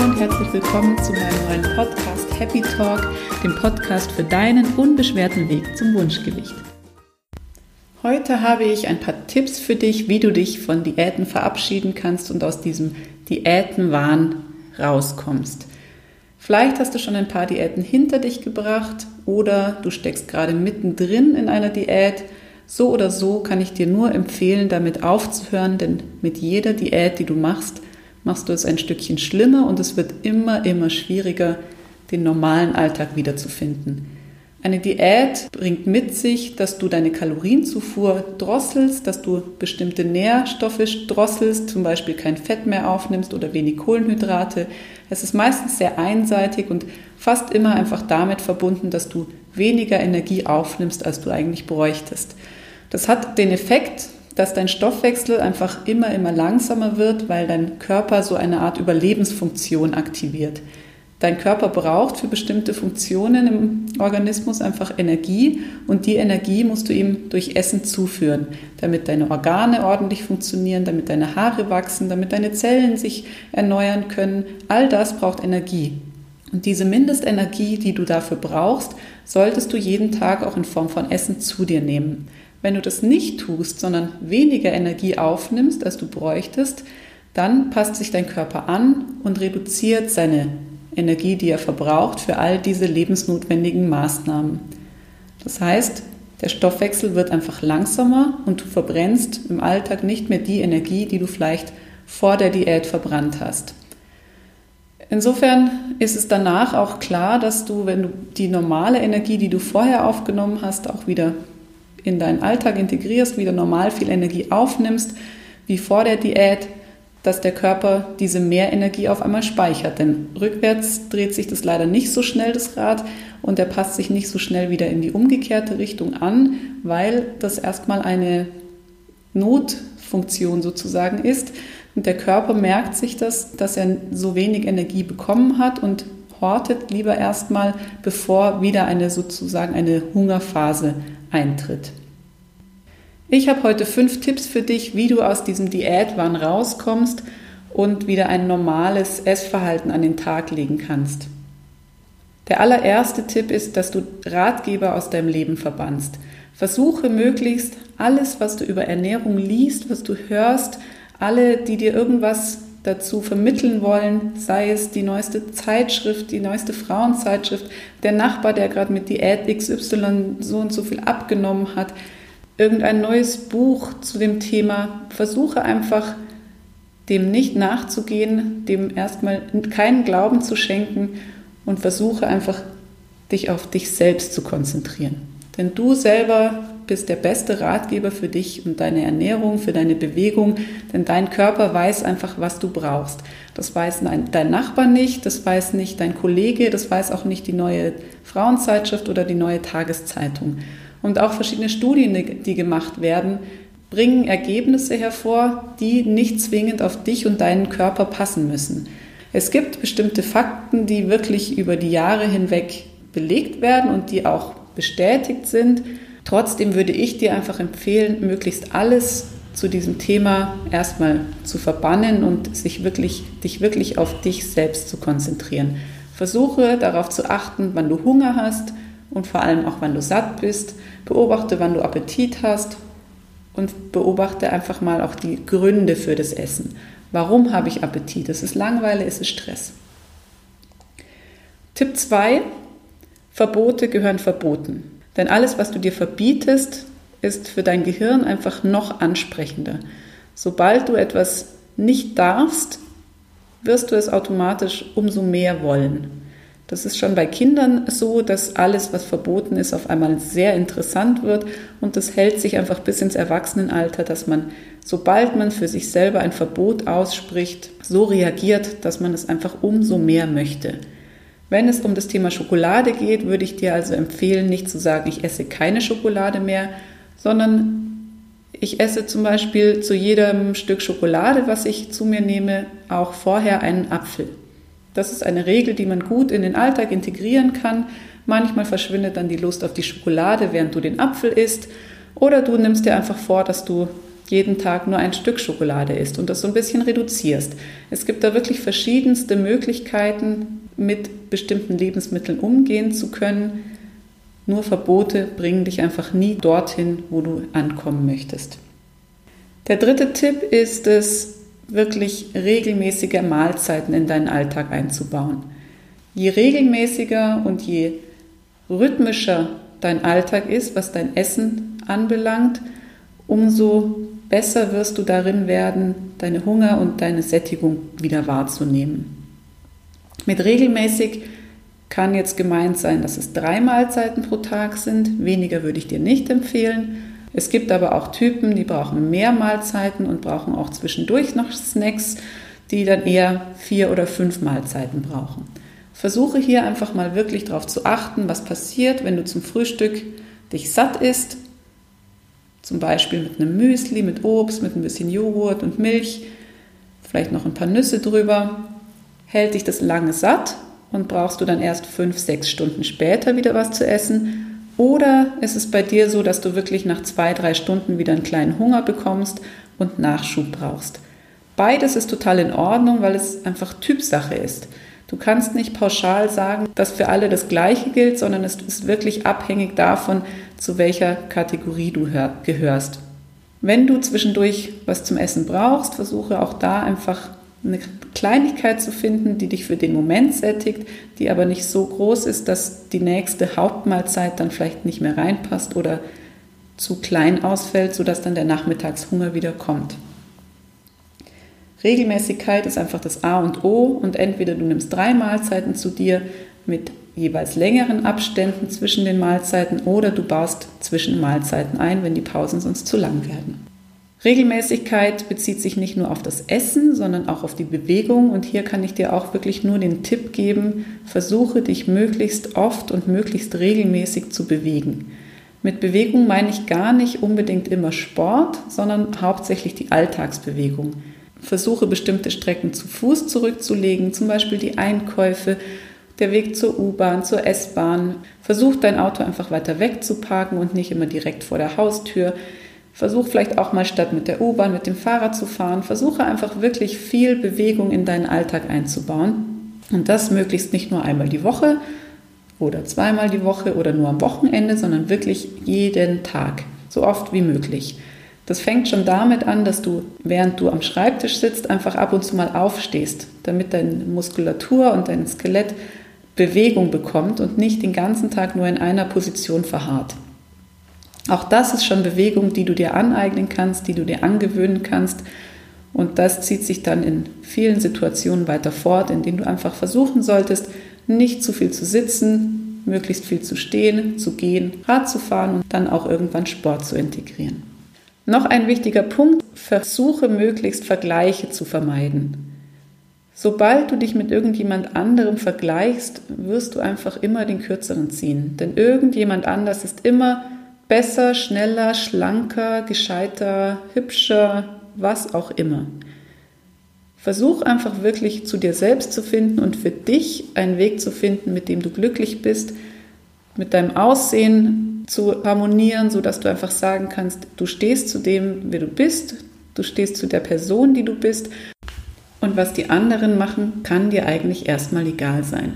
und herzlich willkommen zu meinem neuen Podcast Happy Talk, dem Podcast für deinen unbeschwerten Weg zum Wunschgewicht. Heute habe ich ein paar Tipps für dich, wie du dich von Diäten verabschieden kannst und aus diesem Diätenwahn rauskommst. Vielleicht hast du schon ein paar Diäten hinter dich gebracht oder du steckst gerade mittendrin in einer Diät. So oder so kann ich dir nur empfehlen, damit aufzuhören, denn mit jeder Diät, die du machst, machst du es ein Stückchen schlimmer und es wird immer, immer schwieriger, den normalen Alltag wiederzufinden. Eine Diät bringt mit sich, dass du deine Kalorienzufuhr drosselst, dass du bestimmte Nährstoffe drosselst, zum Beispiel kein Fett mehr aufnimmst oder wenig Kohlenhydrate. Es ist meistens sehr einseitig und fast immer einfach damit verbunden, dass du weniger Energie aufnimmst, als du eigentlich bräuchtest. Das hat den Effekt, dass dein Stoffwechsel einfach immer, immer langsamer wird, weil dein Körper so eine Art Überlebensfunktion aktiviert. Dein Körper braucht für bestimmte Funktionen im Organismus einfach Energie und die Energie musst du ihm durch Essen zuführen, damit deine Organe ordentlich funktionieren, damit deine Haare wachsen, damit deine Zellen sich erneuern können. All das braucht Energie. Und diese Mindestenergie, die du dafür brauchst, solltest du jeden Tag auch in Form von Essen zu dir nehmen. Wenn du das nicht tust, sondern weniger Energie aufnimmst, als du bräuchtest, dann passt sich dein Körper an und reduziert seine Energie, die er verbraucht für all diese lebensnotwendigen Maßnahmen. Das heißt, der Stoffwechsel wird einfach langsamer und du verbrennst im Alltag nicht mehr die Energie, die du vielleicht vor der Diät verbrannt hast. Insofern ist es danach auch klar, dass du, wenn du die normale Energie, die du vorher aufgenommen hast, auch wieder in deinen Alltag integrierst, wieder normal viel Energie aufnimmst, wie vor der Diät, dass der Körper diese Mehrenergie auf einmal speichert. Denn rückwärts dreht sich das leider nicht so schnell, das Rad, und er passt sich nicht so schnell wieder in die umgekehrte Richtung an, weil das erstmal eine Notfunktion sozusagen ist. Und der Körper merkt sich das, dass er so wenig Energie bekommen hat und hortet lieber erstmal, bevor wieder eine sozusagen eine Hungerphase eintritt. Ich habe heute fünf Tipps für dich, wie du aus diesem Diätwahn rauskommst und wieder ein normales Essverhalten an den Tag legen kannst. Der allererste Tipp ist, dass du Ratgeber aus deinem Leben verbannst. Versuche möglichst alles, was du über Ernährung liest, was du hörst, alle, die dir irgendwas dazu vermitteln wollen, sei es die neueste Zeitschrift, die neueste Frauenzeitschrift, der Nachbar, der gerade mit Diät XY so und so viel abgenommen hat, irgendein neues Buch zu dem Thema. Versuche einfach dem nicht nachzugehen, dem erstmal keinen Glauben zu schenken und versuche einfach dich auf dich selbst zu konzentrieren. Denn du selber bist der beste Ratgeber für dich und deine Ernährung, für deine Bewegung, denn dein Körper weiß einfach, was du brauchst. Das weiß dein Nachbar nicht, das weiß nicht dein Kollege, das weiß auch nicht die neue Frauenzeitschrift oder die neue Tageszeitung. Und auch verschiedene Studien, die gemacht werden, bringen Ergebnisse hervor, die nicht zwingend auf dich und deinen Körper passen müssen. Es gibt bestimmte Fakten, die wirklich über die Jahre hinweg belegt werden und die auch bestätigt sind. Trotzdem würde ich dir einfach empfehlen, möglichst alles zu diesem Thema erstmal zu verbannen und sich wirklich, dich wirklich auf dich selbst zu konzentrieren. Versuche darauf zu achten, wann du Hunger hast und vor allem auch, wann du satt bist Beobachte, wann du Appetit hast und beobachte einfach mal auch die Gründe für das Essen. Warum habe ich Appetit? Es ist Langeweile, es ist Stress. Tipp 2. Verbote gehören verboten. Denn alles, was du dir verbietest, ist für dein Gehirn einfach noch ansprechender. Sobald du etwas nicht darfst, wirst du es automatisch umso mehr wollen. Das ist schon bei Kindern so, dass alles, was verboten ist, auf einmal sehr interessant wird und das hält sich einfach bis ins Erwachsenenalter, dass man, sobald man für sich selber ein Verbot ausspricht, so reagiert, dass man es einfach umso mehr möchte. Wenn es um das Thema Schokolade geht, würde ich dir also empfehlen, nicht zu sagen, ich esse keine Schokolade mehr, sondern ich esse zum Beispiel zu jedem Stück Schokolade, was ich zu mir nehme, auch vorher einen Apfel. Das ist eine Regel, die man gut in den Alltag integrieren kann. Manchmal verschwindet dann die Lust auf die Schokolade, während du den Apfel isst. Oder du nimmst dir einfach vor, dass du jeden Tag nur ein Stück Schokolade isst und das so ein bisschen reduzierst. Es gibt da wirklich verschiedenste Möglichkeiten, mit bestimmten Lebensmitteln umgehen zu können. Nur Verbote bringen dich einfach nie dorthin, wo du ankommen möchtest. Der dritte Tipp ist es, wirklich regelmäßige Mahlzeiten in deinen Alltag einzubauen. Je regelmäßiger und je rhythmischer dein Alltag ist, was dein Essen anbelangt, umso besser wirst du darin werden, deine Hunger und deine Sättigung wieder wahrzunehmen. Mit regelmäßig kann jetzt gemeint sein, dass es drei Mahlzeiten pro Tag sind. Weniger würde ich dir nicht empfehlen. Es gibt aber auch Typen, die brauchen mehr Mahlzeiten und brauchen auch zwischendurch noch Snacks, die dann eher vier oder fünf Mahlzeiten brauchen. Versuche hier einfach mal wirklich darauf zu achten, was passiert, wenn du zum Frühstück dich satt isst. Zum Beispiel mit einem Müsli, mit Obst, mit ein bisschen Joghurt und Milch, vielleicht noch ein paar Nüsse drüber. Hält dich das lange satt und brauchst du dann erst fünf, sechs Stunden später wieder was zu essen? Oder ist es bei dir so, dass du wirklich nach zwei, drei Stunden wieder einen kleinen Hunger bekommst und Nachschub brauchst? Beides ist total in Ordnung, weil es einfach Typsache ist. Du kannst nicht pauschal sagen, dass für alle das Gleiche gilt, sondern es ist wirklich abhängig davon, zu welcher Kategorie du gehörst. Wenn du zwischendurch was zum Essen brauchst, versuche auch da einfach eine Kleinigkeit zu finden, die dich für den Moment sättigt, die aber nicht so groß ist, dass die nächste Hauptmahlzeit dann vielleicht nicht mehr reinpasst oder zu klein ausfällt, sodass dann der Nachmittagshunger wieder kommt. Regelmäßigkeit ist einfach das A und O und entweder du nimmst drei Mahlzeiten zu dir mit jeweils längeren Abständen zwischen den Mahlzeiten oder du baust zwischen Mahlzeiten ein, wenn die Pausen sonst zu lang werden. Regelmäßigkeit bezieht sich nicht nur auf das Essen, sondern auch auf die Bewegung. Und hier kann ich dir auch wirklich nur den Tipp geben, versuche dich möglichst oft und möglichst regelmäßig zu bewegen. Mit Bewegung meine ich gar nicht unbedingt immer Sport, sondern hauptsächlich die Alltagsbewegung. Versuche bestimmte Strecken zu Fuß zurückzulegen, zum Beispiel die Einkäufe, der Weg zur U-Bahn, zur S-Bahn. Versuch dein Auto einfach weiter weg zu parken und nicht immer direkt vor der Haustür. Versuch vielleicht auch mal statt mit der U-Bahn mit dem Fahrrad zu fahren. Versuche einfach wirklich viel Bewegung in deinen Alltag einzubauen. Und das möglichst nicht nur einmal die Woche oder zweimal die Woche oder nur am Wochenende, sondern wirklich jeden Tag, so oft wie möglich. Das fängt schon damit an, dass du, während du am Schreibtisch sitzt, einfach ab und zu mal aufstehst, damit deine Muskulatur und dein Skelett Bewegung bekommt und nicht den ganzen Tag nur in einer Position verharrt. Auch das ist schon Bewegung, die du dir aneignen kannst, die du dir angewöhnen kannst. Und das zieht sich dann in vielen Situationen weiter fort, in denen du einfach versuchen solltest, nicht zu viel zu sitzen, möglichst viel zu stehen, zu gehen, Rad zu fahren und dann auch irgendwann Sport zu integrieren. Noch ein wichtiger Punkt, versuche möglichst Vergleiche zu vermeiden. Sobald du dich mit irgendjemand anderem vergleichst, wirst du einfach immer den kürzeren ziehen. Denn irgendjemand anders ist immer besser, schneller, schlanker, gescheiter, hübscher, was auch immer. Versuch einfach wirklich zu dir selbst zu finden und für dich einen Weg zu finden, mit dem du glücklich bist, mit deinem Aussehen zu harmonieren, sodass du einfach sagen kannst, du stehst zu dem, wer du bist, du stehst zu der Person, die du bist und was die anderen machen, kann dir eigentlich erstmal egal sein.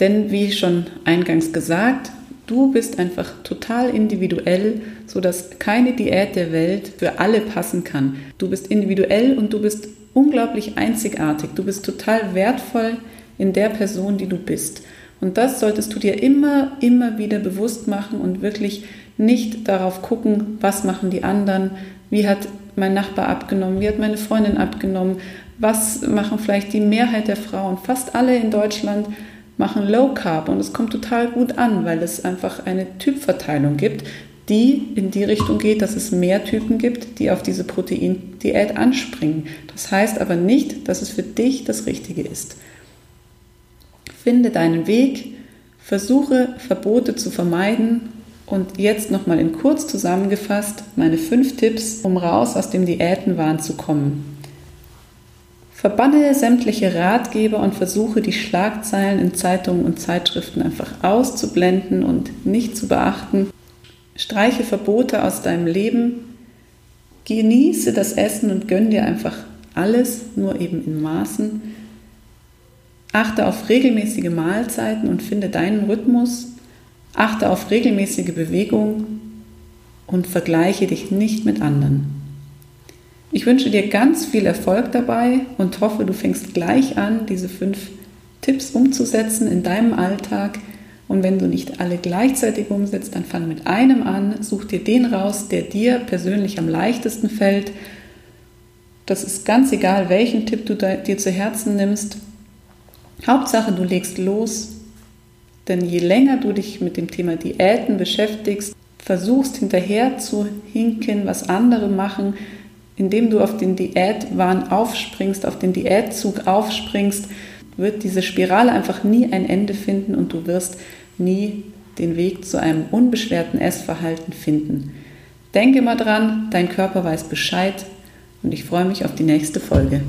Denn wie schon eingangs gesagt, Du bist einfach total individuell, sodass keine Diät der Welt für alle passen kann. Du bist individuell und du bist unglaublich einzigartig. Du bist total wertvoll in der Person, die du bist. Und das solltest du dir immer, immer wieder bewusst machen und wirklich nicht darauf gucken, was machen die anderen, wie hat mein Nachbar abgenommen, wie hat meine Freundin abgenommen, was machen vielleicht die Mehrheit der Frauen. Fast alle in Deutschland machen Low Carb und es kommt total gut an, weil es einfach eine Typverteilung gibt, die in die Richtung geht, dass es mehr Typen gibt, die auf diese Proteindiät anspringen. Das heißt aber nicht, dass es für dich das Richtige ist. Finde deinen Weg, versuche Verbote zu vermeiden und jetzt nochmal in kurz zusammengefasst meine fünf Tipps, um raus aus dem Diätenwahn zu kommen. Verbanne sämtliche Ratgeber und versuche die Schlagzeilen in Zeitungen und Zeitschriften einfach auszublenden und nicht zu beachten. Streiche Verbote aus deinem Leben. Genieße das Essen und gönn dir einfach alles, nur eben in Maßen. Achte auf regelmäßige Mahlzeiten und finde deinen Rhythmus. Achte auf regelmäßige Bewegung und vergleiche dich nicht mit anderen. Ich wünsche dir ganz viel Erfolg dabei und hoffe, du fängst gleich an, diese fünf Tipps umzusetzen in deinem Alltag. Und wenn du nicht alle gleichzeitig umsetzt, dann fang mit einem an, such dir den raus, der dir persönlich am leichtesten fällt. Das ist ganz egal, welchen Tipp du dir zu Herzen nimmst. Hauptsache, du legst los, denn je länger du dich mit dem Thema Diäten beschäftigst, versuchst hinterher zu hinken, was andere machen, indem du auf den Diätwahn aufspringst, auf den Diätzug aufspringst, wird diese Spirale einfach nie ein Ende finden und du wirst nie den Weg zu einem unbeschwerten Essverhalten finden. Denke mal dran, dein Körper weiß Bescheid und ich freue mich auf die nächste Folge.